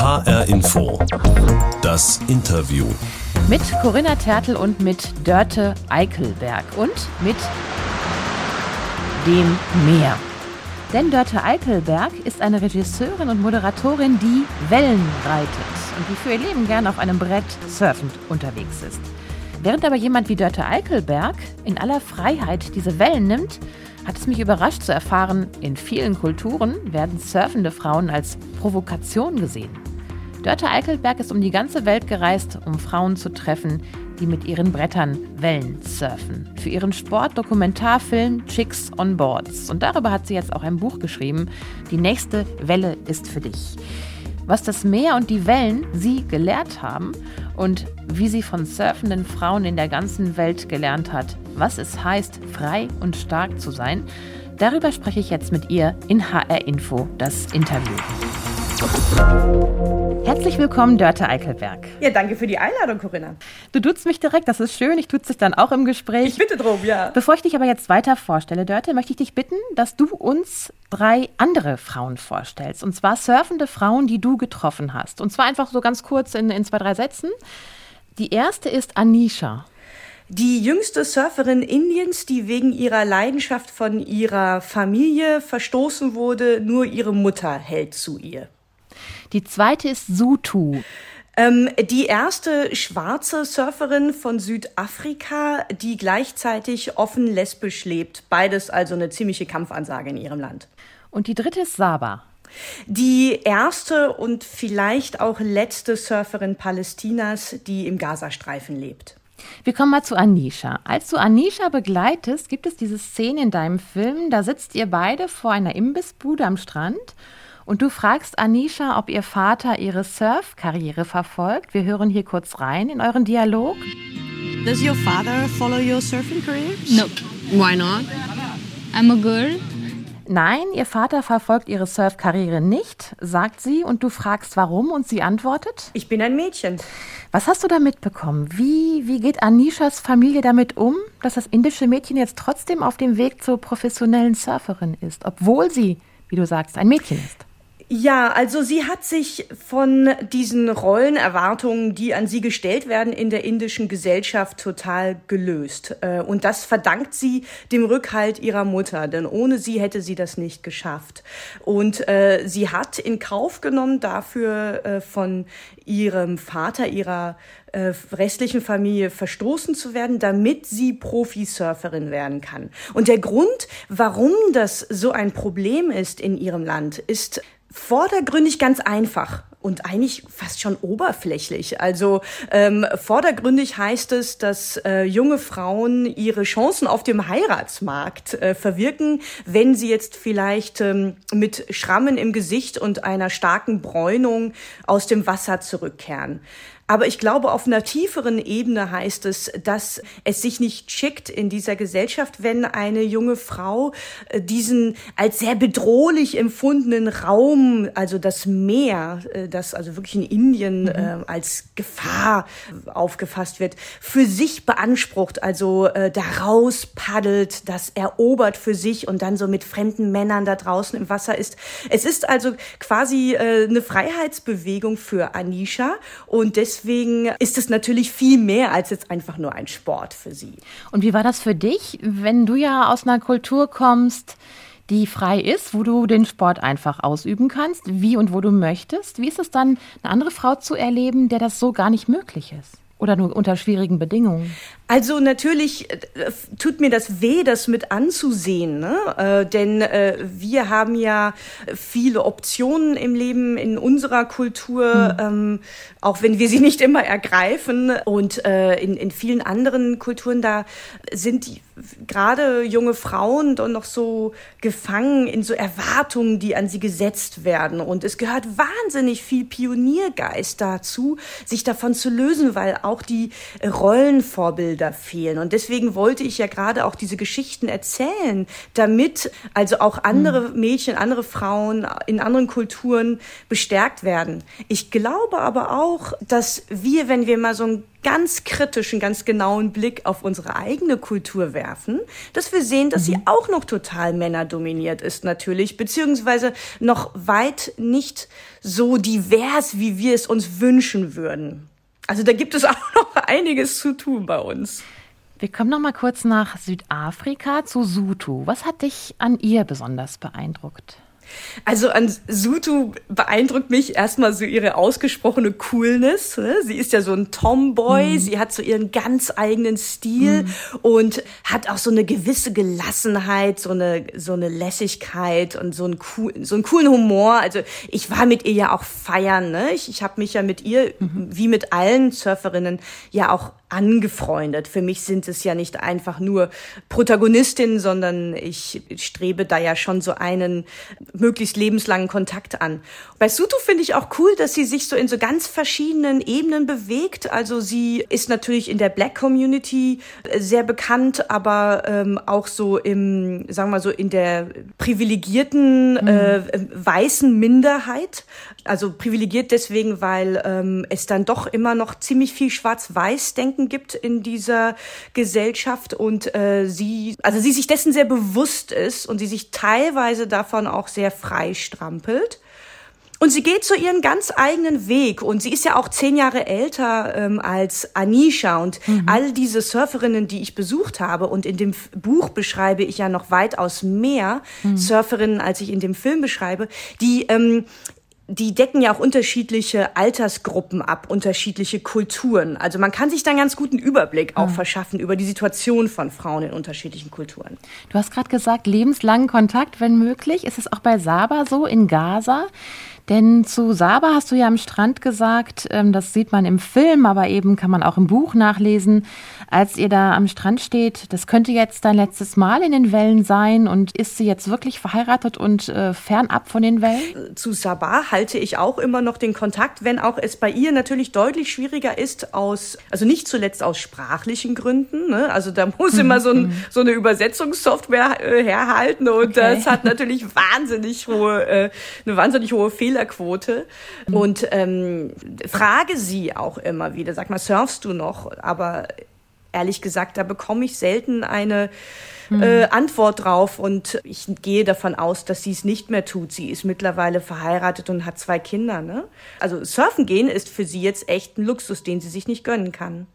HR Info. Das Interview. Mit Corinna Tertel und mit Dörte Eichelberg und mit dem Meer. Denn Dörte Eichelberg ist eine Regisseurin und Moderatorin, die Wellen reitet und die für ihr Leben gern auf einem Brett surfend unterwegs ist. Während aber jemand wie Dörte Eichelberg in aller Freiheit diese Wellen nimmt, hat es mich überrascht zu erfahren, in vielen Kulturen werden surfende Frauen als Provokation gesehen. Dörte Eichelberg ist um die ganze Welt gereist, um Frauen zu treffen, die mit ihren Brettern Wellen surfen. Für ihren Sport-Dokumentarfilm Chicks on Boards. Und darüber hat sie jetzt auch ein Buch geschrieben. Die nächste Welle ist für dich. Was das Meer und die Wellen sie gelehrt haben und wie sie von surfenden Frauen in der ganzen Welt gelernt hat, was es heißt, frei und stark zu sein, darüber spreche ich jetzt mit ihr in HR Info, das Interview. Herzlich willkommen, Dörte Eichelberg. Ja, danke für die Einladung, Corinna. Du duzt mich direkt, das ist schön. Ich tutze dich dann auch im Gespräch. Ich bitte drum, ja. Bevor ich dich aber jetzt weiter vorstelle, Dörte, möchte ich dich bitten, dass du uns drei andere Frauen vorstellst. Und zwar surfende Frauen, die du getroffen hast. Und zwar einfach so ganz kurz in, in zwei, drei Sätzen. Die erste ist Anisha. Die jüngste Surferin Indiens, die wegen ihrer Leidenschaft von ihrer Familie verstoßen wurde, nur ihre Mutter hält zu ihr. Die zweite ist Sutu. Ähm, die erste schwarze Surferin von Südafrika, die gleichzeitig offen lesbisch lebt. Beides also eine ziemliche Kampfansage in ihrem Land. Und die dritte ist Saba. Die erste und vielleicht auch letzte Surferin Palästinas, die im Gazastreifen lebt. Wir kommen mal zu Anisha. Als du Anisha begleitest, gibt es diese Szene in deinem Film, da sitzt ihr beide vor einer Imbissbude am Strand und du fragst Anisha, ob ihr Vater ihre Surf-Karriere verfolgt. Wir hören hier kurz rein in euren Dialog. Does your father follow your surfing career? No. Why not? I'm a girl. Nein, ihr Vater verfolgt ihre Surf-Karriere nicht, sagt sie, und du fragst warum und sie antwortet? Ich bin ein Mädchen. Was hast du da mitbekommen? Wie, wie geht Anishas Familie damit um, dass das indische Mädchen jetzt trotzdem auf dem Weg zur professionellen Surferin ist, obwohl sie, wie du sagst, ein Mädchen ist? Ja, also sie hat sich von diesen Rollenerwartungen, die an sie gestellt werden in der indischen Gesellschaft, total gelöst. Äh, und das verdankt sie dem Rückhalt ihrer Mutter, denn ohne sie hätte sie das nicht geschafft. Und äh, sie hat in Kauf genommen, dafür äh, von ihrem Vater, ihrer restlichen Familie verstoßen zu werden, damit sie Profisurferin werden kann. Und der Grund, warum das so ein Problem ist in ihrem Land, ist vordergründig ganz einfach und eigentlich fast schon oberflächlich. Also ähm, vordergründig heißt es, dass äh, junge Frauen ihre Chancen auf dem Heiratsmarkt äh, verwirken, wenn sie jetzt vielleicht ähm, mit Schrammen im Gesicht und einer starken Bräunung aus dem Wasser zurückkehren. Aber ich glaube, auf einer tieferen Ebene heißt es, dass es sich nicht schickt in dieser Gesellschaft, wenn eine junge Frau äh, diesen als sehr bedrohlich empfundenen Raum, also das Meer, äh, das also wirklich in Indien mhm. äh, als Gefahr aufgefasst wird, für sich beansprucht, also äh, da raus paddelt, das erobert für sich und dann so mit fremden Männern da draußen im Wasser ist. Es ist also quasi äh, eine Freiheitsbewegung für Anisha und deswegen deswegen ist es natürlich viel mehr als jetzt einfach nur ein Sport für sie. Und wie war das für dich, wenn du ja aus einer Kultur kommst, die frei ist, wo du den Sport einfach ausüben kannst, wie und wo du möchtest? Wie ist es dann, eine andere Frau zu erleben, der das so gar nicht möglich ist? Oder nur unter schwierigen Bedingungen? Also natürlich äh, tut mir das weh, das mit anzusehen, ne? äh, denn äh, wir haben ja viele Optionen im Leben in unserer Kultur, mhm. ähm, auch wenn wir sie nicht immer ergreifen. Und äh, in, in vielen anderen Kulturen da sind gerade junge Frauen dann noch so gefangen in so Erwartungen, die an sie gesetzt werden. Und es gehört wahnsinnig viel Pioniergeist dazu, sich davon zu lösen, weil auch die Rollenvorbilder fehlen. Und deswegen wollte ich ja gerade auch diese Geschichten erzählen, damit also auch andere mhm. Mädchen, andere Frauen in anderen Kulturen bestärkt werden. Ich glaube aber auch, dass wir, wenn wir mal so einen ganz kritischen, ganz genauen Blick auf unsere eigene Kultur werfen, dass wir sehen, dass mhm. sie auch noch total männerdominiert ist natürlich, beziehungsweise noch weit nicht so divers, wie wir es uns wünschen würden. Also da gibt es auch noch einiges zu tun bei uns. Wir kommen noch mal kurz nach Südafrika zu Sutu. Was hat dich an ihr besonders beeindruckt? Also an Sutu beeindruckt mich erstmal so ihre ausgesprochene Coolness. Ne? Sie ist ja so ein Tomboy, mhm. sie hat so ihren ganz eigenen Stil mhm. und hat auch so eine gewisse Gelassenheit, so eine, so eine Lässigkeit und so einen, cool, so einen coolen Humor. Also ich war mit ihr ja auch feiern. Ne? Ich, ich habe mich ja mit ihr, mhm. wie mit allen Surferinnen, ja auch angefreundet. Für mich sind es ja nicht einfach nur Protagonistinnen, sondern ich strebe da ja schon so einen möglichst lebenslangen Kontakt an. Bei Sutu finde ich auch cool, dass sie sich so in so ganz verschiedenen Ebenen bewegt. Also sie ist natürlich in der Black Community sehr bekannt, aber ähm, auch so im, sagen wir mal so, in der privilegierten mhm. äh, weißen Minderheit. Also privilegiert deswegen, weil ähm, es dann doch immer noch ziemlich viel Schwarz-Weiß-Denken gibt in dieser Gesellschaft und äh, sie, also sie sich dessen sehr bewusst ist und sie sich teilweise davon auch sehr frei strampelt. Und sie geht so ihren ganz eigenen Weg. Und sie ist ja auch zehn Jahre älter ähm, als Anisha. Und mhm. all diese Surferinnen, die ich besucht habe, und in dem Buch beschreibe ich ja noch weitaus mehr mhm. Surferinnen, als ich in dem Film beschreibe, die ähm, die decken ja auch unterschiedliche Altersgruppen ab, unterschiedliche Kulturen. Also man kann sich dann ganz guten Überblick auch mhm. verschaffen über die Situation von Frauen in unterschiedlichen Kulturen. Du hast gerade gesagt, lebenslangen Kontakt, wenn möglich. Ist es auch bei Saba so in Gaza? Denn zu Saba hast du ja am Strand gesagt, ähm, das sieht man im Film, aber eben kann man auch im Buch nachlesen, als ihr da am Strand steht, das könnte jetzt dein letztes Mal in den Wellen sein und ist sie jetzt wirklich verheiratet und äh, fernab von den Wellen? Zu Saba halte ich auch immer noch den Kontakt, wenn auch es bei ihr natürlich deutlich schwieriger ist aus, also nicht zuletzt aus sprachlichen Gründen, ne? also da muss immer so, ein, mhm. so eine Übersetzungssoftware äh, herhalten und okay. das hat natürlich wahnsinnig hohe, äh, eine wahnsinnig hohe Fehler Fehlerquote. Mhm. Und ähm, frage sie auch immer wieder, sag mal, surfst du noch? Aber ehrlich gesagt, da bekomme ich selten eine mhm. äh, Antwort drauf und ich gehe davon aus, dass sie es nicht mehr tut. Sie ist mittlerweile verheiratet und hat zwei Kinder. Ne? Also surfen gehen ist für sie jetzt echt ein Luxus, den sie sich nicht gönnen kann.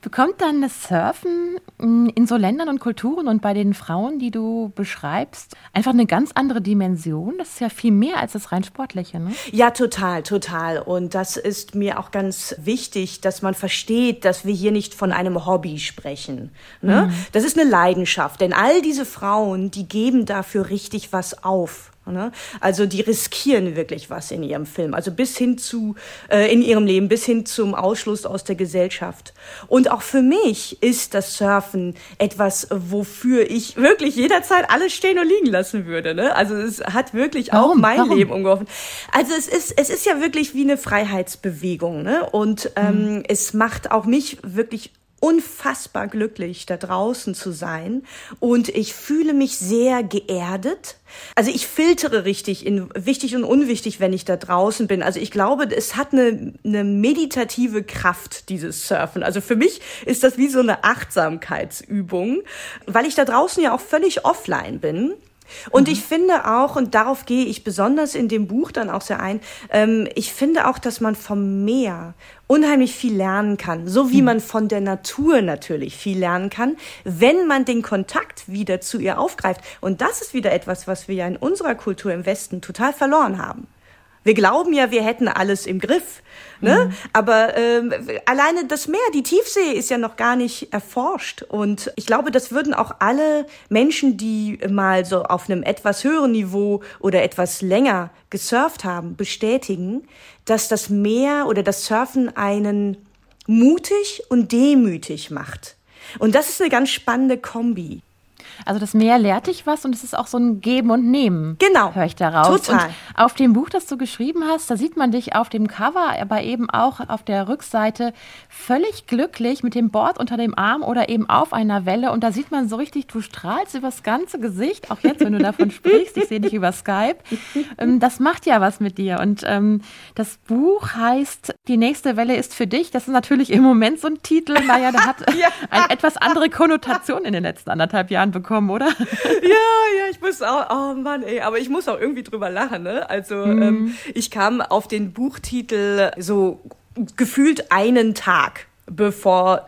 Bekommt dann das Surfen in so Ländern und Kulturen und bei den Frauen, die du beschreibst, einfach eine ganz andere Dimension? Das ist ja viel mehr als das rein Sportliche, ne? Ja, total, total. Und das ist mir auch ganz wichtig, dass man versteht, dass wir hier nicht von einem Hobby sprechen. Ne? Mhm. Das ist eine Leidenschaft, denn all diese Frauen, die geben dafür richtig was auf. Ne? Also die riskieren wirklich was in ihrem Film, also bis hin zu äh, in ihrem Leben, bis hin zum Ausschluss aus der Gesellschaft. Und auch für mich ist das Surfen etwas, wofür ich wirklich jederzeit alles stehen und liegen lassen würde. Ne? Also es hat wirklich Warum? auch mein Warum? Leben umgeworfen. Also es ist es ist ja wirklich wie eine Freiheitsbewegung, ne? Und ähm, mhm. es macht auch mich wirklich unfassbar glücklich, da draußen zu sein. Und ich fühle mich sehr geerdet. Also ich filtere richtig in wichtig und unwichtig, wenn ich da draußen bin. Also ich glaube, es hat eine, eine meditative Kraft, dieses Surfen. Also für mich ist das wie so eine Achtsamkeitsübung, weil ich da draußen ja auch völlig offline bin. Und mhm. ich finde auch, und darauf gehe ich besonders in dem Buch dann auch sehr ein, ähm, ich finde auch, dass man vom Meer unheimlich viel lernen kann, so wie mhm. man von der Natur natürlich viel lernen kann, wenn man den Kontakt wieder zu ihr aufgreift. Und das ist wieder etwas, was wir ja in unserer Kultur im Westen total verloren haben. Wir glauben ja, wir hätten alles im Griff. Ne? Mhm. Aber ähm, alleine das Meer, die Tiefsee ist ja noch gar nicht erforscht. Und ich glaube, das würden auch alle Menschen, die mal so auf einem etwas höheren Niveau oder etwas länger gesurft haben, bestätigen, dass das Meer oder das Surfen einen mutig und demütig macht. Und das ist eine ganz spannende Kombi. Also das Meer lehrt dich was und es ist auch so ein Geben und Nehmen. Genau. Höre ich daraus. Total. Und auf dem Buch, das du geschrieben hast, da sieht man dich auf dem Cover, aber eben auch auf der Rückseite völlig glücklich mit dem Board unter dem Arm oder eben auf einer Welle. Und da sieht man so richtig, du strahlst übers ganze Gesicht, auch jetzt, wenn du davon sprichst. Ich sehe dich über Skype. Ähm, das macht ja was mit dir. Und ähm, das Buch heißt Die nächste Welle ist für dich. Das ist natürlich im Moment so ein Titel. Naja, der hat Ja. eine etwas andere Konnotation in den letzten anderthalb Jahren bekommen, oder? Ja, ja, ich muss auch, oh Mann, ey, aber ich muss auch irgendwie drüber lachen, ne? Also, ähm, ich kam auf den Buchtitel so gefühlt einen Tag, bevor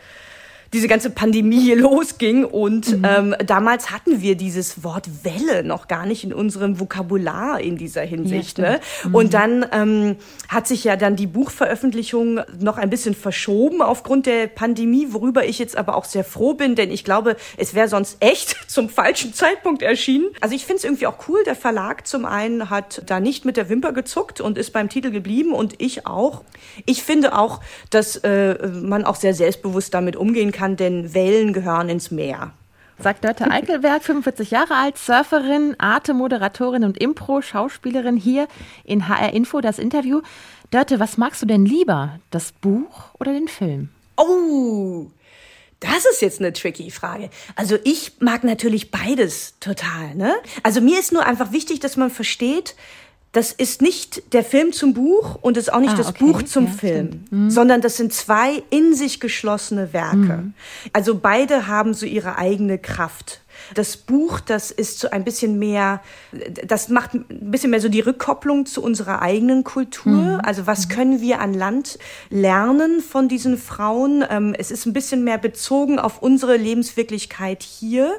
diese ganze Pandemie hier losging. Und ähm, damals hatten wir dieses Wort Welle noch gar nicht in unserem Vokabular in dieser Hinsicht. Ja, ne? Und dann ähm, hat sich ja dann die Buchveröffentlichung noch ein bisschen verschoben aufgrund der Pandemie, worüber ich jetzt aber auch sehr froh bin, denn ich glaube, es wäre sonst echt zum falschen Zeitpunkt erschienen. Also ich finde es irgendwie auch cool. Der Verlag zum einen hat da nicht mit der Wimper gezuckt und ist beim Titel geblieben und ich auch. Ich finde auch, dass äh, man auch sehr selbstbewusst damit umgehen kann, denn Wellen gehören ins Meer. Sagt Dörte Eickelberg, 45 Jahre alt, Surferin, Arte-Moderatorin und Impro-Schauspielerin hier in HR Info, das Interview. Dörte, was magst du denn lieber, das Buch oder den Film? Oh, das ist jetzt eine tricky Frage. Also ich mag natürlich beides total. Ne? Also mir ist nur einfach wichtig, dass man versteht, das ist nicht der Film zum Buch und ist auch nicht Ah, das okay. Buch zum Ja, Film, sondern das sind zwei in sich geschlossene Werke. Also beide haben so ihre eigene Kraft. Das Buch, das ist so ein bisschen mehr, das macht ein bisschen mehr so die Rückkopplung zu unserer eigenen Kultur. Also was können wir an Land lernen von diesen Frauen? Ähm, es ist ein bisschen mehr bezogen auf unsere Lebenswirklichkeit hier.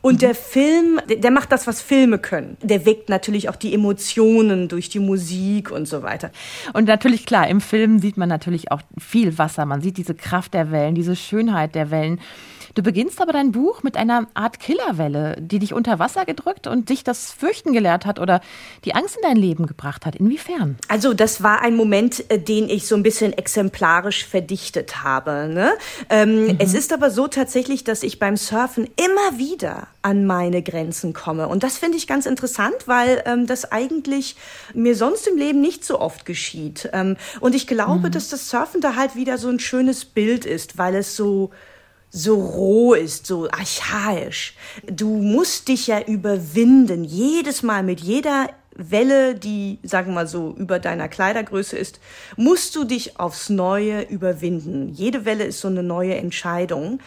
Und der Film, der, macht das, was Filme können. Der weckt natürlich auch die Emotionen durch die Musik und so weiter. Und natürlich, klar, im Film sieht man natürlich auch viel Wasser. Man sieht diese Kraft der Wellen, diese Schönheit der Wellen. Du beginnst aber dein Buch mit einer Art Killerwelle, die dich unter Wasser gedrückt und dich das Fürchten gelehrt hat oder die Angst in dein Leben gebracht hat. Inwiefern? Also das war ein Moment, äh, den ich so ein bisschen exemplarisch verdichtet habe. Ne? Ähm, Es ist aber so tatsächlich, dass ich beim Surfen immer wieder an meine Grenzen komme. Und das finde ich ganz interessant, weil ähm, das eigentlich mir sonst im Leben nicht so oft geschieht. Ähm, und ich glaube, dass das Surfen da halt wieder so ein schönes Bild ist, weil es so so roh ist, so archaisch. Du musst dich ja überwinden, jedes Mal mit jeder Welle, die, sagen wir mal so, über deiner Kleidergröße ist, musst du dich aufs Neue überwinden. Jede Welle ist so eine neue Entscheidung.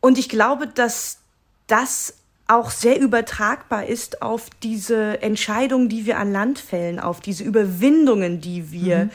Und ich glaube, dass das auch sehr übertragbar ist auf diese Entscheidungen, die wir an Land fällen, auf diese Überwindungen, die wir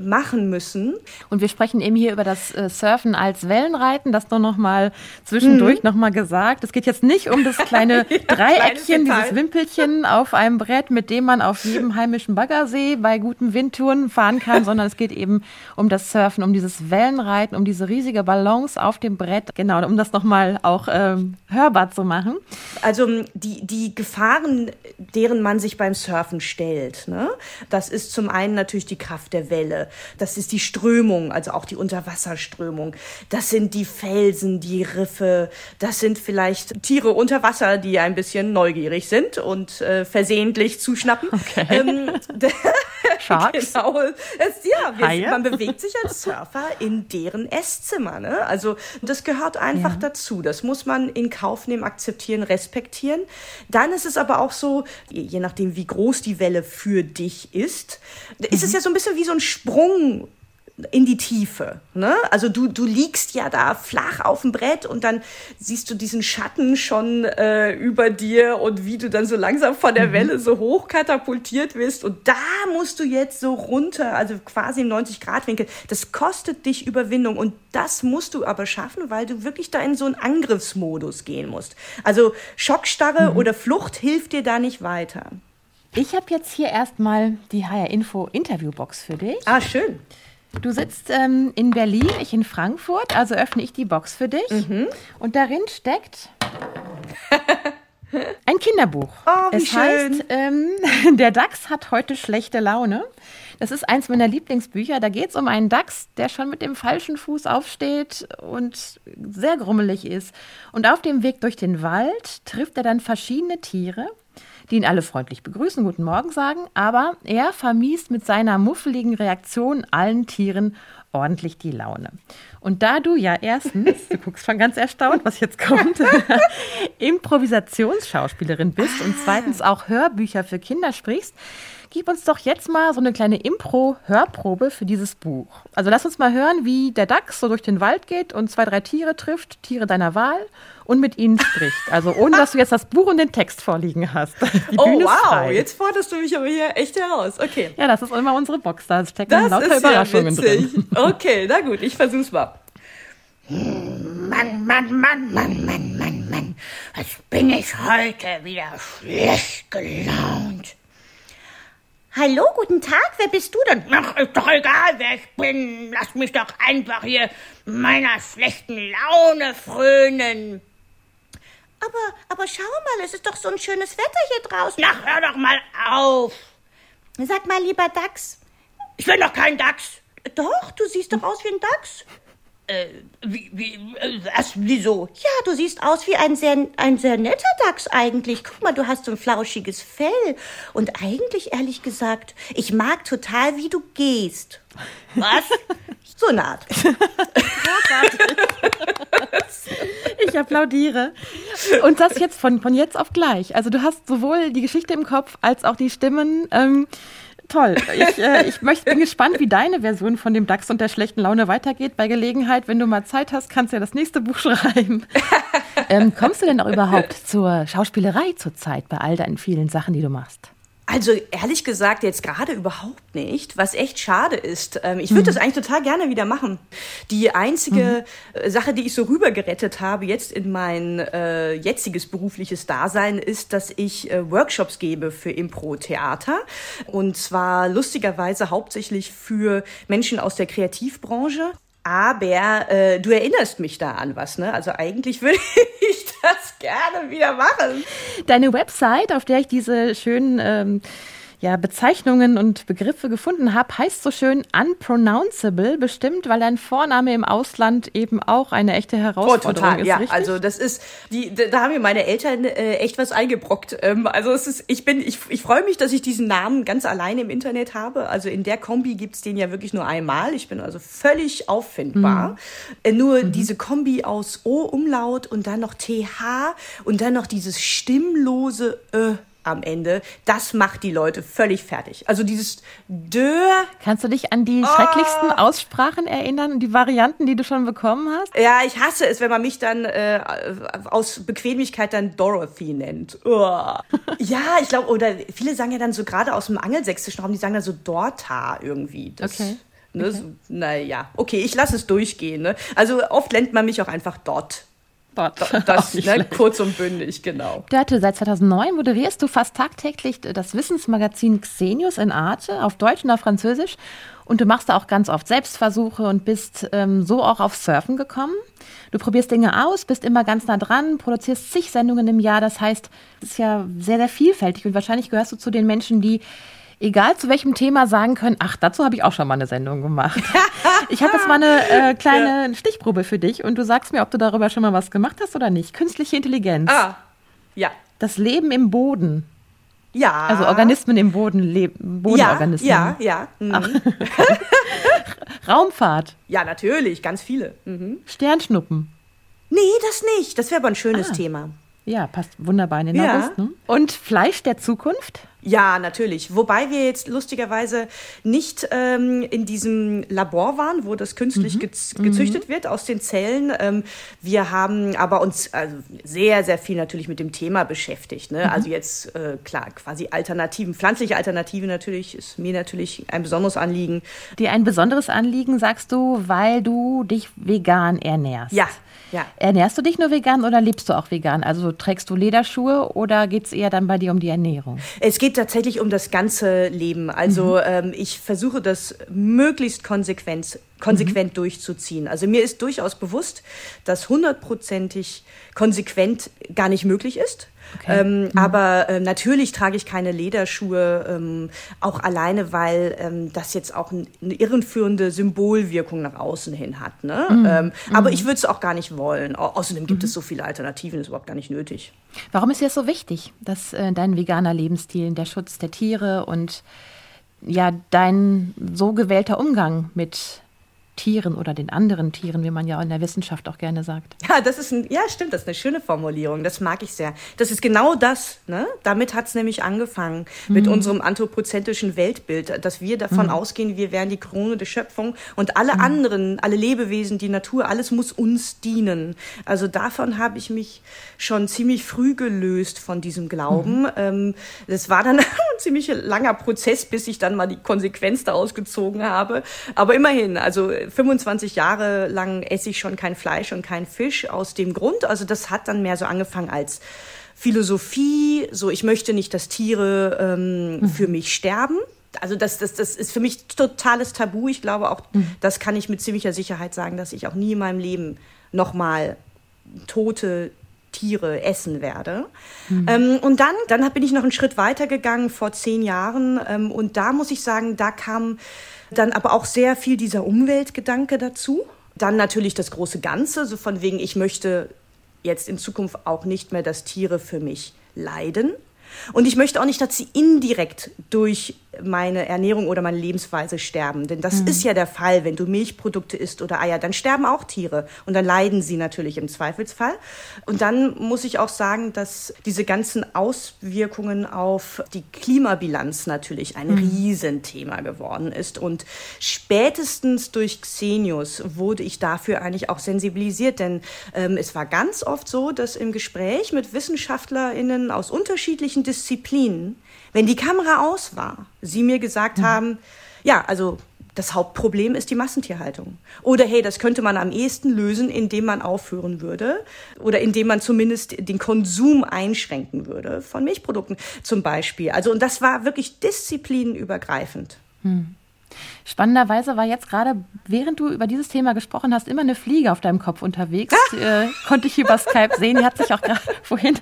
machen müssen. Und wir sprechen eben hier über das äh, Surfen als Wellenreiten, das nur noch mal zwischendurch noch mal gesagt. Es geht jetzt nicht um das kleine Dreieckchen, Detail. dieses Wimpelchen auf einem Brett, mit dem man auf jedem heimischen Baggersee bei guten Windtouren fahren kann, sondern es geht eben um das Surfen, um dieses Wellenreiten, um diese riesige Balance auf dem Brett. Genau, um das noch mal auch ähm, hörbar zu machen. Also die, die Gefahren, deren man sich beim Surfen stellt, ne? das ist zum einen natürlich die Kraft der Welle, das ist die Strömung, also auch die Unterwasserströmung, das sind die Felsen, die Riffe, das sind vielleicht Tiere unter Wasser, die ein bisschen neugierig sind und äh, versehentlich zuschnappen. Okay. Ähm, Sharks. Genau. Es, ja, wir, man bewegt sich als Surfer in deren Esszimmer. Ne? Also das gehört einfach dazu. Das muss man in Kauf nehmen, akzeptieren, respektieren. Dann ist es aber auch so, je je nachdem, wie groß die Welle für dich ist, ist es ja so ein bisschen wie so ein Sprung in die Tiefe. Ne? Also du, du liegst ja da flach auf dem Brett und dann siehst du diesen Schatten schon äh, über dir und wie du dann so langsam von der Welle so hoch katapultiert wirst und da musst du jetzt so runter, also quasi im 90-Grad-Winkel. Das kostet dich Überwindung und das musst du aber schaffen, weil du wirklich da in so einen Angriffsmodus gehen musst. Also Schockstarre oder Flucht hilft dir da nicht weiter. Ich habe jetzt hier erstmal die HR Info Interviewbox für dich. Ah, schön. Du sitzt ähm, in Berlin, ich in Frankfurt, also öffne ich die Box für dich. Und darin steckt Ein Kinderbuch. Oh, wie es schön. heißt, ähm, der Dachs hat heute schlechte Laune. Das ist eins meiner Lieblingsbücher. Da geht es um einen Dachs, der schon mit dem falschen Fuß aufsteht und sehr grummelig ist. Und auf dem Weg durch den Wald trifft er dann verschiedene Tiere, die ihn alle freundlich begrüßen, guten Morgen sagen, aber er vermiest mit seiner muffeligen Reaktion allen Tieren ordentlich die Laune. Und da du ja erstens, du guckst schon ganz erstaunt, was jetzt kommt, Improvisationsschauspielerin bist und zweitens auch Hörbücher für Kinder sprichst, gib uns doch jetzt mal so eine kleine Impro-Hörprobe für dieses Buch. Also lass uns mal hören, wie der Dachs so durch den Wald geht und zwei, drei Tiere trifft, Tiere deiner Wahl und mit ihnen spricht. Also ohne, dass du jetzt das Buch und den Text vorliegen hast. Die Oh Bühne wow, frei. jetzt forderst du mich aber hier echt heraus. Okay. Ja, das ist immer unsere Box. Da stecken Das lauter ist ja Überraschungen witzig. drin. Okay, na gut, ich versuch's mal. Mann, Mann, Mann, Mann, Mann, Mann, Mann. Was bin ich heute wieder schlecht gelaunt. Hallo, guten Tag, wer bist du denn? Ach, ist doch egal, wer ich bin. Lass mich doch einfach hier meiner schlechten Laune frönen. Aber, aber schau mal, es ist doch so ein schönes Wetter hier draußen. Ach, hör doch mal auf. Sag mal, lieber Dachs. Ich bin doch kein Dachs. Doch, du siehst doch aus wie ein Dachs. Äh, wie, wie, äh, was, wieso? Ja, du siehst aus wie ein sehr, ein sehr netter Dachs eigentlich. Guck mal, du hast so ein flauschiges Fell. Und eigentlich, ehrlich gesagt, ich mag total, wie du gehst. Was? so eine Art. Ich applaudiere. Und das jetzt von, von jetzt auf gleich. Also du hast sowohl die Geschichte im Kopf als auch die Stimmen. Ähm, toll. Ich, äh, ich möcht, bin gespannt, wie deine Version von dem Dachs und der schlechten Laune weitergeht. Bei Gelegenheit, wenn du mal Zeit hast, kannst du ja das nächste Buch schreiben. ähm, kommst du denn auch überhaupt zur Schauspielerei zurzeit bei all deinen vielen Sachen, die du machst? Also ehrlich gesagt jetzt gerade überhaupt nicht, was echt schade ist. Ähm, ich würde das eigentlich total gerne wieder machen. Die einzige äh, Sache, die ich so rübergerettet habe jetzt in mein äh, jetziges berufliches Dasein, ist, dass ich äh, Workshops gebe für Impro-Theater. Und zwar lustigerweise hauptsächlich für Menschen aus der Kreativbranche. Aber äh, du erinnerst mich da an was, ne? Also eigentlich würde ich das gerne wieder machen. Deine Website, auf der ich diese schönen ähm, ja, Bezeichnungen und Begriffe gefunden habe, heißt so schön unpronounceable, bestimmt, weil dein Vorname im Ausland eben auch eine echte Oh, Herausforderung total, ist. ja. richtig? Also das ist, die, da haben mir meine Eltern äh, echt was eingebrockt. Ähm, also es ist, ich bin, ich, ich freue mich, dass ich diesen Namen ganz alleine im Internet habe. Also in der Kombi gibt's den ja wirklich nur einmal. Ich bin also völlig auffindbar. Äh, nur diese Kombi aus O-Umlaut und dann noch TH und dann noch dieses stimmlose Ö am Ende, das macht die Leute völlig fertig. Also dieses Dö, Kannst du dich an Oh. die schrecklichsten Aussprachen erinnern und die Varianten, die du schon bekommen hast? Ja, ich hasse es, wenn man mich dann äh, aus Bequemlichkeit dann Dorothy nennt. Uah. Ja, ich glaube, oder viele sagen ja dann so gerade aus dem angelsächsischen Raum, die sagen dann so Dorta irgendwie. Das, Okay. Ne, so, naja, okay, ich lasse es durchgehen. Ne? Also oft nennt man mich auch einfach Dot. Das, nicht ne, kurz und bündig, genau. Dörte, seit 2009 moderierst du fast tagtäglich das Wissensmagazin Xenius in Arte auf Deutsch und auf Französisch. Und du machst da auch ganz oft Selbstversuche und bist ähm, so auch auf Surfen gekommen. Du probierst Dinge aus, bist immer ganz nah dran, produzierst zig Sendungen im Jahr. Das heißt, es ist ja sehr, sehr vielfältig. Und wahrscheinlich gehörst du zu den Menschen, die egal zu welchem Thema sagen können, ach, dazu habe ich auch schon mal eine Sendung gemacht. ich habe jetzt mal eine äh, kleine Stichprobe für dich und du sagst mir, ob du darüber schon mal was gemacht hast oder nicht. Künstliche Intelligenz. Ah, ja. Das Leben im Boden. Ja. Also Organismen im Boden, Le Bodenorganismen. Ja, ja, ja. Mhm. Raumfahrt, Ja, natürlich, ganz viele. Mhm. Sternschnuppen. Nee, das nicht. Das wäre aber ein schönes Ah. Thema. Ja, passt wunderbar in den Ja. August. Ne? Und Fleisch der Zukunft? Ja, natürlich. Wobei wir jetzt lustigerweise nicht ähm, in diesem Labor waren, wo das künstlich gez gezüchtet wird aus den Zellen. Ähm, wir haben aber uns also sehr, sehr viel natürlich mit dem Thema beschäftigt. Ne? Also jetzt äh, klar, quasi Alternativen, pflanzliche Alternative natürlich ist mir natürlich ein besonderes Anliegen. Dir ein besonderes Anliegen, sagst du, weil du dich vegan ernährst. Ja, ja. Ernährst du dich nur vegan oder lebst du auch vegan? Also trägst du Lederschuhe oder geht es eher dann bei dir um die Ernährung? Es geht tatsächlich um das ganze Leben. Also ähm, ich versuche das möglichst konsequent, konsequent mhm. durchzuziehen. Also mir ist durchaus bewusst, dass hundertprozentig konsequent gar nicht möglich ist. Okay. Ähm, mhm. Aber äh, natürlich trage ich keine Lederschuhe, ähm, auch alleine, weil ähm, das jetzt auch eine irrenführende Symbolwirkung nach außen hin hat. Ne? Mhm. Ähm, aber mhm. ich würde es auch gar nicht wollen. Außerdem gibt es mhm. so viele Alternativen, ist überhaupt gar nicht nötig. Warum ist dir das so wichtig, dass äh, dein veganer Lebensstil, der Schutz der Tiere und ja dein so gewählter Umgang mit Tieren oder den anderen Tieren, wie man ja in der Wissenschaft auch gerne sagt. Ja, das ist ein, ja, stimmt, das ist eine schöne Formulierung. Das mag ich sehr. Das ist genau das. Ne? Damit hat es nämlich angefangen mhm. mit unserem anthropozentrischen Weltbild, dass wir davon mhm. ausgehen, wir wären die Krone der Schöpfung und alle mhm. anderen, alle Lebewesen, die Natur, alles muss uns dienen. Also davon habe ich mich schon ziemlich früh gelöst von diesem Glauben. Mhm. Ähm, das war dann ein ziemlich langer Prozess, bis ich dann mal die Konsequenz daraus gezogen habe. Aber immerhin, also 25 Jahre lang esse ich schon kein Fleisch und kein Fisch aus dem Grund. Also das hat dann mehr so angefangen als Philosophie, so ich möchte nicht, dass Tiere ähm, mhm. für mich sterben. Also das, das, das ist für mich totales Tabu. Ich glaube auch, mhm. das kann ich mit ziemlicher Sicherheit sagen, dass ich auch nie in meinem Leben nochmal tote Tiere essen werde. Mhm. Ähm, und dann, dann bin ich noch einen Schritt weiter gegangen vor zehn Jahren. Ähm, und da muss ich sagen, da kam dann aber auch sehr viel dieser Umweltgedanke dazu. Dann natürlich das große Ganze, so von wegen, ich möchte jetzt in Zukunft auch nicht mehr, dass Tiere für mich leiden. Und ich möchte auch nicht, dass sie indirekt durch meine Ernährung oder meine Lebensweise sterben. Denn das mhm. ist ja der Fall, wenn du Milchprodukte isst oder Eier, dann sterben auch Tiere und dann leiden sie natürlich im Zweifelsfall. Und dann muss ich auch sagen, dass diese ganzen Auswirkungen auf die Klimabilanz natürlich ein mhm. Riesenthema geworden ist. Und spätestens durch Xenius wurde ich dafür eigentlich auch sensibilisiert, denn ähm, es war ganz oft so, dass im Gespräch mit WissenschaftlerInnen aus unterschiedlichen Disziplinen wenn die Kamera aus war, sie mir gesagt mhm. haben, ja, also das Hauptproblem ist die Massentierhaltung. Oder hey, das könnte man am ehesten lösen, indem man aufhören würde oder indem man zumindest den Konsum einschränken würde von Milchprodukten zum Beispiel. Also und das war wirklich disziplinübergreifend. Hm. Spannenderweise war jetzt gerade, während du über dieses Thema gesprochen hast, immer eine Fliege auf deinem Kopf unterwegs. äh, konnte ich über Skype sehen. Die hat sich auch gerade vorhin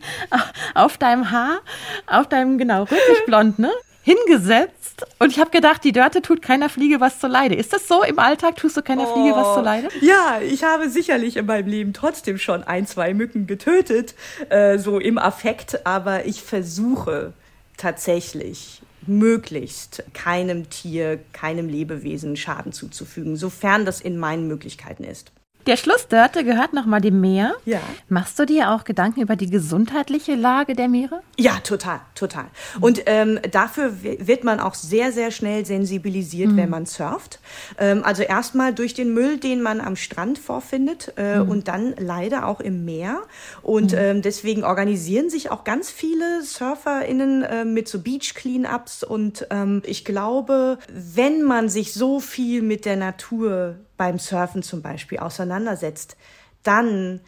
auf deinem Haar, auf deinem, genau, rötlich blond, ne? hingesetzt und ich habe gedacht, die Dörte tut keiner Fliege was zu Leide. Ist das so im Alltag? Tust du keiner oh, Fliege was zu Leide? Ja, ich habe sicherlich in meinem Leben trotzdem schon ein, zwei Mücken getötet, äh, so im Affekt, aber ich versuche tatsächlich möglichst keinem Tier, keinem Lebewesen Schaden zuzufügen, sofern das in meinen Möglichkeiten ist. Der Schlussdörte gehört nochmal dem Meer. Ja. Machst du dir auch Gedanken über die gesundheitliche Lage der Meere? Ja, total, total. Und ähm, dafür wird man auch sehr, sehr schnell sensibilisiert, mhm. wenn man surft. Ähm, also erstmal durch den Müll, den man am Strand vorfindet äh, mhm. und dann leider auch im Meer. Und mhm. ähm, deswegen organisieren sich auch ganz viele SurferInnen äh, mit so Beach-Cleanups. Und ähm, ich glaube, wenn man sich so viel mit der Natur beim Surfen zum Beispiel auseinandersetzt, dann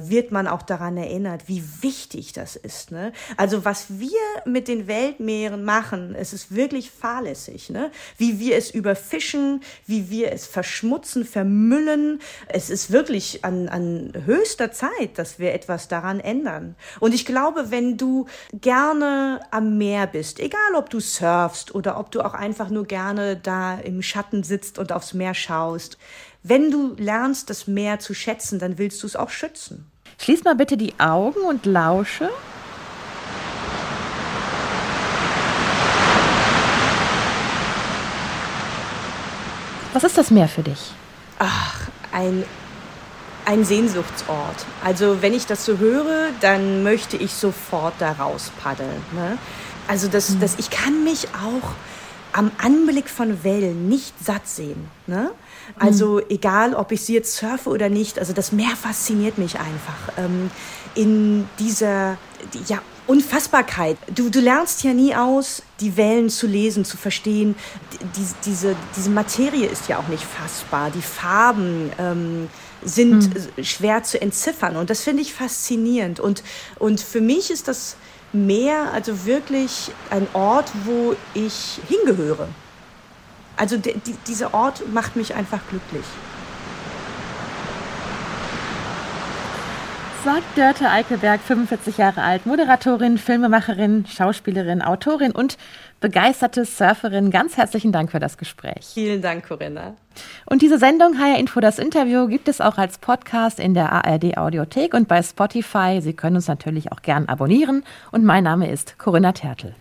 wird man auch daran erinnert, wie wichtig das ist. Ne? Also was wir mit den Weltmeeren machen, es ist wirklich fahrlässig. Ne? Wie wir es überfischen, wie wir es verschmutzen, vermüllen. Es ist wirklich an, an höchster Zeit, dass wir etwas daran ändern. Und ich glaube, wenn du gerne am Meer bist, egal ob du surfst oder ob du auch einfach nur gerne da im Schatten sitzt und aufs Meer schaust, wenn du lernst, das Meer zu schätzen, dann willst du es auch schützen. Schließ mal bitte die Augen und lausche. Was ist das Meer für dich? Ach, ein, ein Sehnsuchtsort. Also wenn ich das so höre, dann möchte ich sofort da raus paddeln. Ne? Also das, mhm. das, ich kann mich auch am Anblick von Wellen nicht satt sehen. Ne? Also mhm. egal, ob ich sie jetzt surfe oder nicht, also das Meer fasziniert mich einfach. Ähm, in dieser ja, Unfassbarkeit. Du, du lernst ja nie aus, die Wellen zu lesen, zu verstehen. Die, diese, diese Materie ist ja auch nicht fassbar. Die Farben ähm, sind mhm. schwer zu entziffern. Und das finde ich faszinierend. Und, und für mich ist das Meer also wirklich ein Ort, wo ich hingehöre. Also die, dieser Ort macht mich einfach glücklich. sagt Dörte Eickelberg, 45 Jahre alt, Moderatorin, Filmemacherin, Schauspielerin, Autorin und begeisterte Surferin. Ganz herzlichen Dank für das Gespräch. Vielen Dank, Corinna. Und diese Sendung HR Info, das Interview, gibt es auch als Podcast in der ARD Audiothek und bei Spotify. Sie können uns natürlich auch gern abonnieren. Und mein Name ist Corinna Tertel.